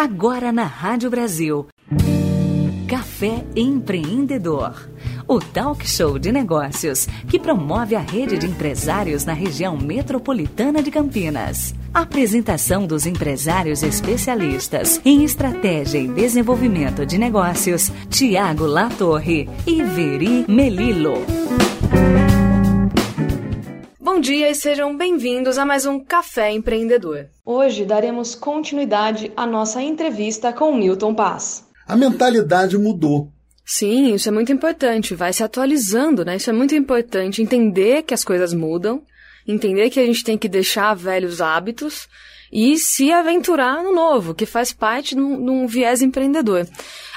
Agora na Rádio Brasil. Café Empreendedor. O talk show de negócios que promove a rede de empresários na região metropolitana de Campinas. Apresentação dos empresários especialistas em estratégia e desenvolvimento de negócios, Tiago Latorre e Veri Melilo. Bom dia e sejam bem-vindos a mais um Café Empreendedor. Hoje daremos continuidade à nossa entrevista com Milton Paz. A mentalidade mudou. Sim, isso é muito importante, vai se atualizando, né? Isso é muito importante, entender que as coisas mudam, entender que a gente tem que deixar velhos hábitos e se aventurar no novo, que faz parte de um, viés empreendedor.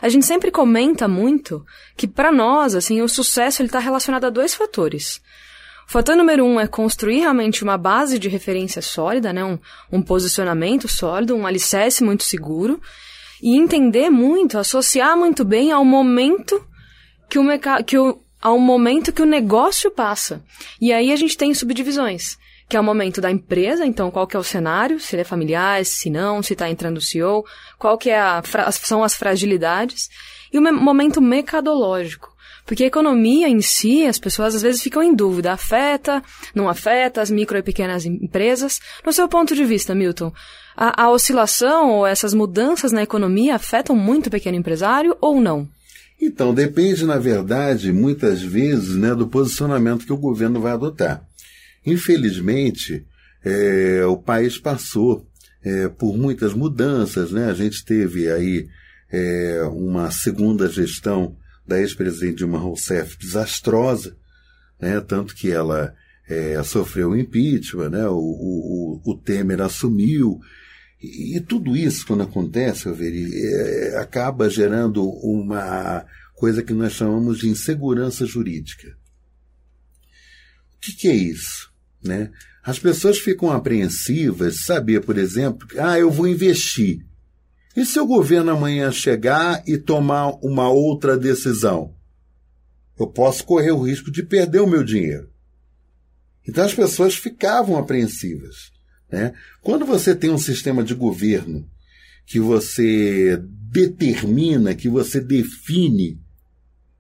A gente sempre comenta muito que para nós, assim, o sucesso ele está relacionado a dois fatores. Fator número um é construir realmente uma base de referência sólida, né? um, um posicionamento sólido, um alicerce muito seguro, e entender muito, associar muito bem ao momento que o, que o ao momento que o negócio passa. E aí a gente tem subdivisões, que é o momento da empresa, então qual que é o cenário, se ele é familiar, se não, se está entrando o CEO, qual que é a, são as fragilidades, e o momento mercadológico, porque a economia em si, as pessoas às vezes ficam em dúvida, afeta, não afeta as micro e pequenas empresas. No seu ponto de vista, Milton, a, a oscilação ou essas mudanças na economia afetam muito o pequeno empresário ou não? Então, depende, na verdade, muitas vezes, né, do posicionamento que o governo vai adotar. Infelizmente, é, o país passou é, por muitas mudanças, né? A gente teve aí é, uma segunda gestão da ex-presidente Dilma Rousseff desastrosa, né? tanto que ela é, sofreu impeachment, né? o, o, o Temer assumiu, e, e, tudo isso, quando acontece, é, acaba gerando uma coisa que nós chamamos de insegurança jurídica. O que, que é isso? Né? As pessoas ficam apreensivas saber, por exemplo, ah, eu vou investir. E se o governo amanhã chegar e tomar uma outra decisão? Eu posso correr o risco de perder o meu dinheiro. Então as pessoas ficavam apreensivas. Né? Quando você tem um sistema de governo que você determina, que você define,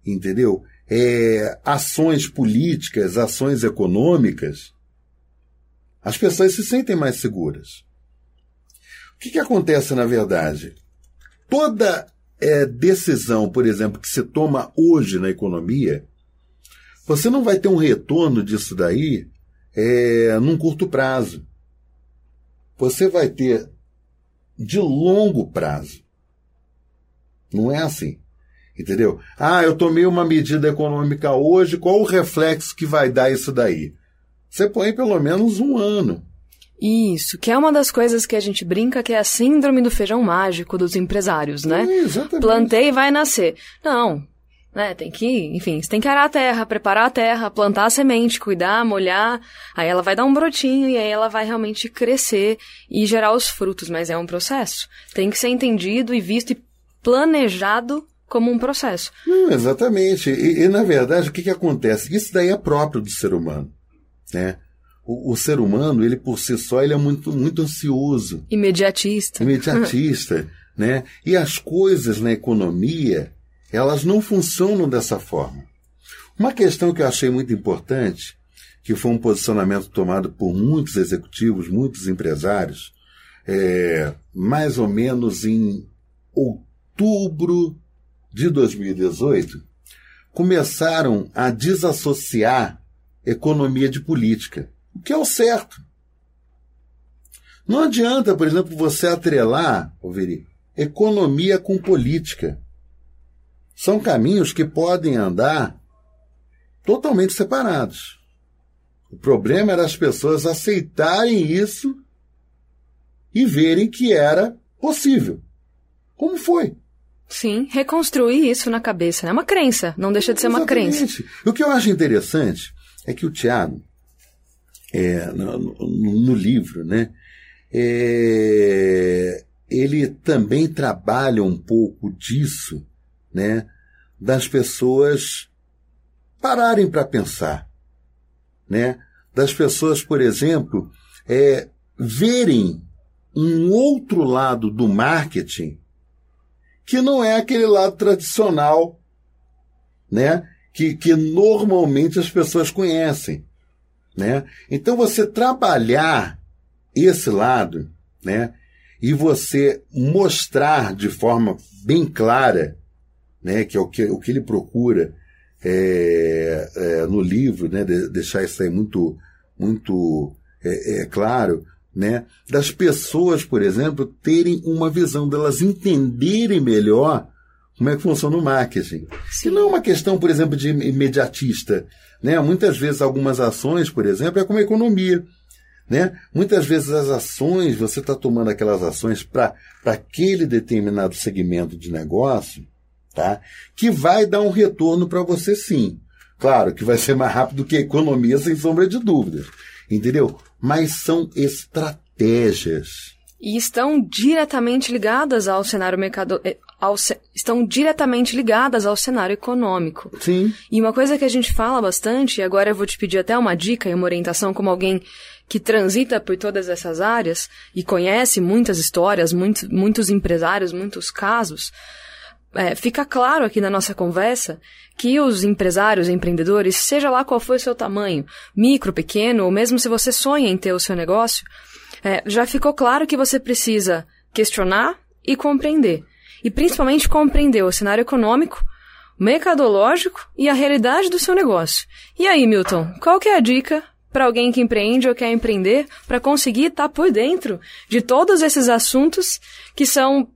entendeu? É, ações políticas, ações econômicas, as pessoas se sentem mais seguras que, que acontece na verdade? Toda é, decisão, por exemplo, que se toma hoje na economia, você não vai ter um retorno disso daí é, num curto prazo. Você vai ter de longo prazo. Não é assim. Entendeu? Ah, eu tomei uma medida econômica hoje, qual o reflexo que vai dar isso daí? Você põe pelo menos um ano. Isso, que é uma das coisas que a gente brinca que é a síndrome do feijão mágico dos empresários, né? É, exatamente. Plantei e vai nascer. Não, né? Tem que, enfim, você tem que arar a terra, preparar a terra, plantar a semente, cuidar, molhar, aí ela vai dar um brotinho e aí ela vai realmente crescer e gerar os frutos, mas é um processo. Tem que ser entendido e visto e planejado como um processo. Hum, exatamente. E, e, na verdade, o que, que acontece? Isso daí é próprio do ser humano, né? O, o, ser humano, ele por si só, ele é muito, muito ansioso. Imediatista. Imediatista, né? E as coisas na economia, elas não funcionam dessa forma. Uma questão que eu achei muito importante, que foi um posicionamento tomado por muitos executivos, muitos empresários, é, mais ou menos em outubro de 2018, começaram a desassociar economia de política o que é o certo. Não adianta, por exemplo, você atrelar, Veri, economia com política. São caminhos que podem andar totalmente separados. O problema era as pessoas aceitarem isso e verem que era possível. Como foi? Sim, reconstruir isso na cabeça. É uma crença, não deixa de ser Exatamente. uma crença. O que eu acho interessante é que o Tiago, é, no, no, livro, né? É, ele também trabalha um pouco disso, né? Das pessoas pararem para pensar, né? Das pessoas, por exemplo, é, verem um outro lado do marketing que não é aquele lado tradicional, né? Que, que normalmente as pessoas conhecem, né? Então você trabalhar esse lado, né? E você mostrar de forma bem clara, né? Que é o que, o que ele procura é, é, no livro, né? De, deixar isso aí muito, muito é, é claro, né? Das pessoas, por exemplo, terem uma visão, delas entenderem melhor como é que funciona o marketing. Se não é uma questão, por exemplo, de imediatista. Né? Muitas vezes algumas ações, por exemplo, é como a economia. Né? Muitas vezes as ações, você está tomando aquelas ações para aquele determinado segmento de negócio, tá? que vai dar um retorno para você sim. Claro que vai ser mais rápido que a economia, sem sombra de dúvidas. Entendeu? Mas são estratégias. E estão diretamente ligadas ao cenário mercado, eh, ao, estão diretamente ligadas ao cenário econômico. Sim. E uma coisa que a gente fala bastante, e agora eu vou te pedir até uma dica e uma orientação como alguém que transita por todas essas áreas e conhece muitas histórias, muito, muitos empresários, muitos casos, é, fica claro aqui na nossa conversa que os empresários, empreendedores, seja lá qual for o seu tamanho, micro, pequeno, ou mesmo se você sonha em ter o seu negócio, é, já ficou claro que você precisa questionar e compreender. E principalmente compreender o cenário econômico, mercadológico e a realidade do seu negócio. E aí, Milton, qual que é a dica para alguém que empreende ou quer empreender para conseguir estar tá por dentro de todos esses assuntos que são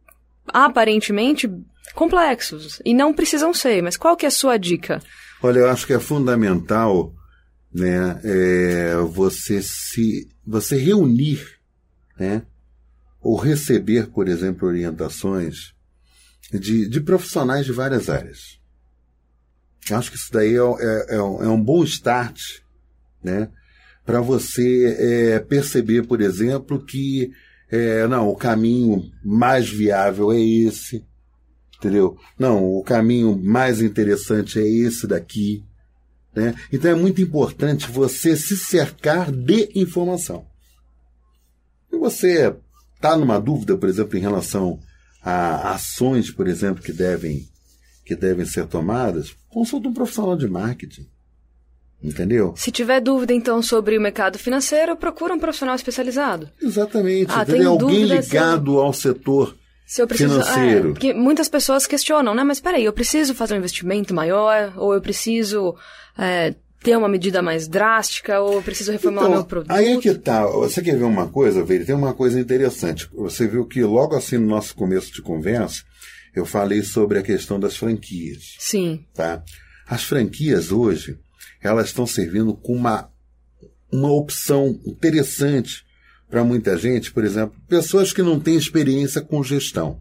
aparentemente complexos e não precisam ser, mas qual que é a sua dica? Olha, eu acho que é fundamental né, é, você se você reunir, né, ou receber, por exemplo, orientações de, de profissionais de várias áreas. Acho que isso daí é, é, é, um, é um bom start, né, para você é, perceber, por exemplo, que é, não, o caminho mais viável é esse, entendeu? Não, o caminho mais interessante é esse daqui. Né? Então é muito importante você se cercar de informação. Se você está numa dúvida, por exemplo, em relação a ações, por exemplo, que devem, que devem ser tomadas, consulte um profissional de marketing. Entendeu? Se tiver dúvida, então, sobre o mercado financeiro, procura um profissional especializado. Exatamente. Ah, Alguém ligado se... ao setor se eu preciso, financeiro. É, porque muitas pessoas questionam, né? Mas peraí, eu preciso fazer um investimento maior, ou eu preciso é, ter uma medida mais drástica, ou eu preciso reformular então, meu produto. Aí é que tá. Você quer ver uma coisa, Veire? Tem uma coisa interessante. Você viu que logo assim no nosso começo de conversa, eu falei sobre a questão das franquias. Sim. Tá? As franquias hoje, elas estão servindo como uma, uma opção interessante para muita gente, por exemplo, pessoas que não têm experiência com gestão.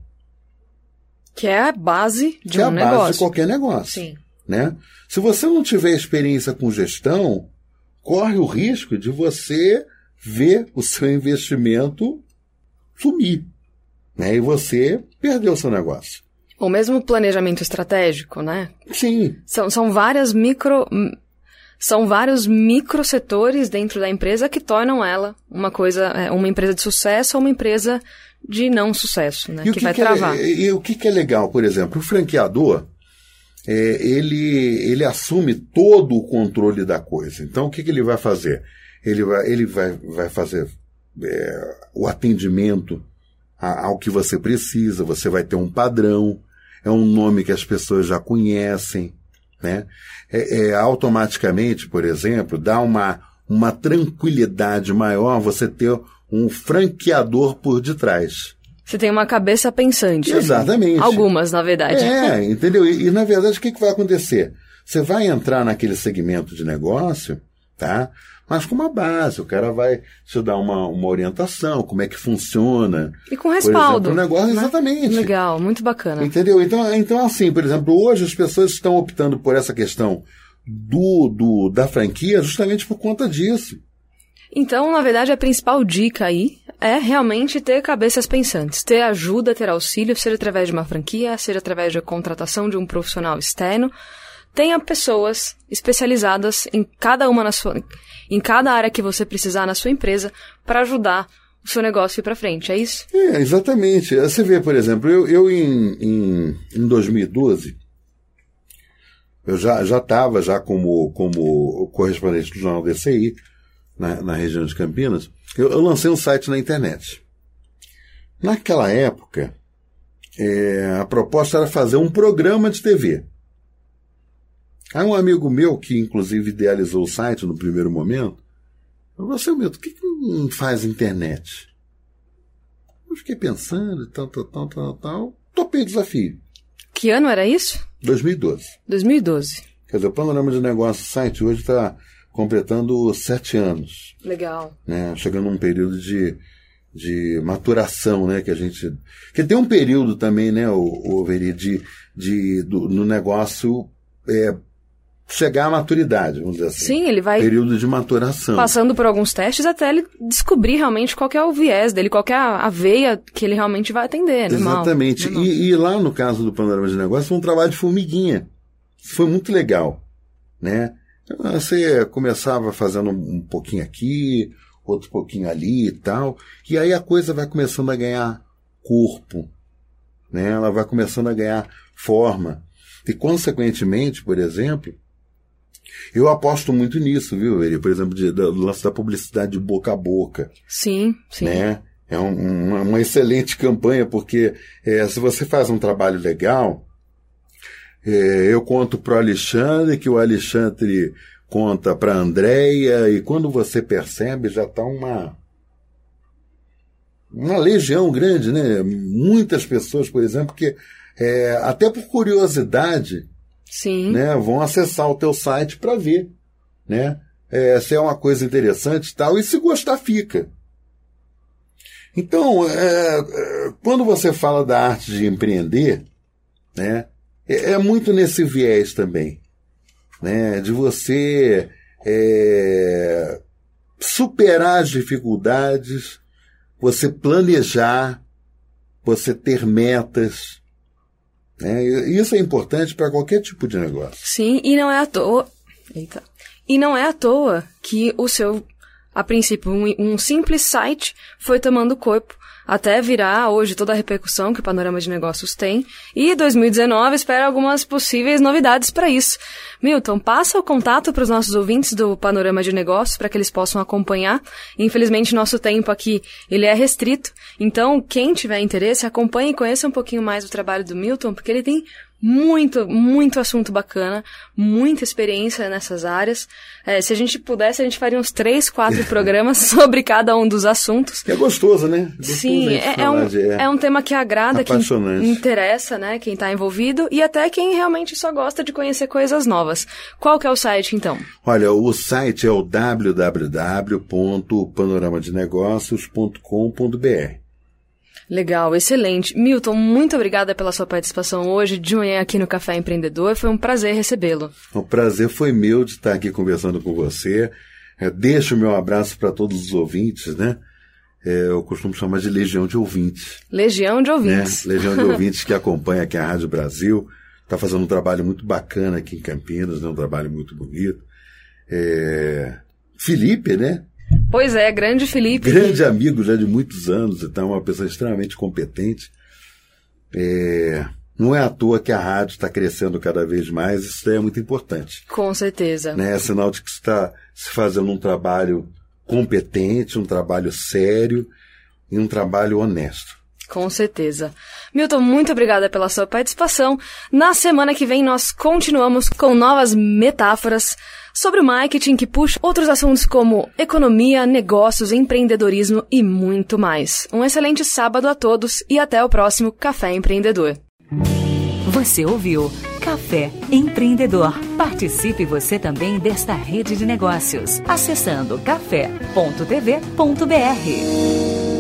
Que é a base de que um é a negócio. base de qualquer negócio. Sim. Né? Se você não tiver experiência com gestão, corre o risco de você ver o seu investimento sumir. Né? E você perder o seu negócio. Ou mesmo planejamento estratégico, né? Sim. São, são várias micro, são vários microsetores dentro da empresa que tornam ela uma coisa, é, uma empresa de sucesso ou uma empresa de não sucesso, né? E que, que vai que é travar. É, e o que, que é legal, por exemplo, o franqueador, é, ele, ele assume todo o controle da coisa. Então, o que, que ele vai fazer? Ele vai, ele vai, vai fazer é, o atendimento ao que você precisa, você vai ter um padrão, é um nome que as pessoas já conhecem, né? É, é, automaticamente, por exemplo, dá uma, uma tranquilidade maior você ter um franqueador por detrás. Você tem uma cabeça pensante. Exatamente. Assim. Algumas, na verdade. É, entendeu? E, e, na verdade, o que, que vai acontecer? Você vai entrar naquele segmento de negócio, tá? mas com uma base. O cara vai te dar uma, uma orientação, como é que funciona. E com respaldo. o negócio, né? exatamente. Legal, muito bacana. Entendeu? Então, então, assim, por exemplo, hoje as pessoas estão optando por essa questão do, do da franquia justamente por conta disso. Então, na verdade, a principal dica aí é realmente ter cabeças pensantes, ter ajuda, ter auxílio, seja através de uma franquia, seja através da contratação de um profissional externo. Tenha pessoas especializadas em cada uma na sua, em cada área que você precisar na sua empresa para ajudar o seu negócio ir para frente, é isso? É, exatamente. Você vê, por exemplo, eu, eu em, em, em 2012, eu já estava já, já como, como correspondente do jornal DCI, na, na região de Campinas, eu, eu, lancei um site na internet. Naquela época, é, a proposta era fazer um programa de TV. Aí um amigo meu, que inclusive idealizou o site no primeiro momento, falou, Milton, por que, que não faz internet? Eu fiquei pensando, tal, tal, tal, tal, tal. Topei o desafio. Que ano era isso? 2012. 2012. Quer dizer, o panorama de negócio site hoje está completando sete anos. Legal. Né? Chegando num período de, de maturação, né? Que a gente. Que tem um período também, né, o, o Veri, de, de, do, no negócio é, chegar à maturidade, vamos dizer assim. Sim, ele vai. Período de maturação. Passando por alguns testes até ele descobrir realmente qual é o viés dele, qual é a veia que ele realmente vai atender. Animal, Exatamente. E, e, lá no caso do Panorama de Negócios, foi um trabalho de formiguinha. Foi muito legal, né? Você começava fazendo um pouquinho aqui, outro pouquinho ali e tal, e aí a coisa vai começando a ganhar corpo, né? Ela vai começando a ganhar forma. E, consequentemente, por exemplo, eu aposto muito nisso, viu, Eri? Por exemplo, de, do lance da publicidade de boca a boca. Sim, sim. Né? É um, uma, uma, excelente campanha, porque é, se você faz um trabalho legal, é, eu conto para o Alexandre, que o Alexandre conta para a Andréia, e quando você percebe, já está uma. Uma legião grande, né? Muitas pessoas, por exemplo, que é, até por curiosidade, Sim. Né, vão acessar o teu site para ver, né? É, se é uma coisa interessante e tal, e se gostar, fica. Então, é, quando você fala da arte de empreender, né, é, é muito nesse viés também, né, de você é, superar as dificuldades, você planejar, você ter metas, né? Isso é importante para qualquer tipo de negócio. Sim, e não é à toa. Eita. E não é à toa que o seu, a princípio, um, um simples site foi tomando corpo até virar hoje toda a repercussão que o panorama de negócios tem. E 2019 espera algumas possíveis novidades para isso. Milton, passa o contato para os nossos ouvintes do panorama de negócios para que eles possam acompanhar. Infelizmente, nosso tempo aqui ele é restrito. Então, quem tiver interesse, acompanhe e conheça um pouquinho mais o trabalho do Milton, porque ele tem muito, muito assunto bacana, muita experiência nessas áreas. É, se a gente pudesse, a gente faria uns três, quatro programas sobre cada um dos assuntos. É gostoso, né? Gostoso Sim, é, é, um, de, é, é, um tema que agrada, que interessa, né? Quem está envolvido e até quem realmente só gosta de conhecer coisas novas. Qual que é o site, então? Olha, o site é o www.panoramadenegócios.com.br. Legal, excelente. Milton, muito obrigada pela sua participação hoje de manhã aqui no Café Empreendedor. Foi um prazer recebê-lo. O prazer foi meu de estar aqui conversando com você. É, deixo o meu abraço para todos os ouvintes, né? É, eu costumo chamar de Legião de Ouvintes. Legião de Ouvintes. Né? Legião de Ouvintes que acompanha aqui a Rádio Brasil. Está fazendo um trabalho muito bacana aqui em Campinas, né? um trabalho muito bonito. É... Felipe, né? Pois é, grande Felipe. Grande amigo já de muitos anos, então uma pessoa extremamente competente. É, não é à toa que a rádio está crescendo cada vez mais, isso é muito importante. Com certeza. Né? É sinal de que está se fazendo um trabalho competente, um trabalho sério e um trabalho honesto. Com certeza. Milton, muito obrigada pela sua participação. Na semana que vem nós continuamos com novas metáforas sobre o marketing que puxa outros assuntos como economia, negócios, empreendedorismo e muito mais. Um excelente sábado a todos e até o próximo Café Empreendedor. Você ouviu Café Empreendedor. Participe você também desta rede de negócios acessando café.tv.br.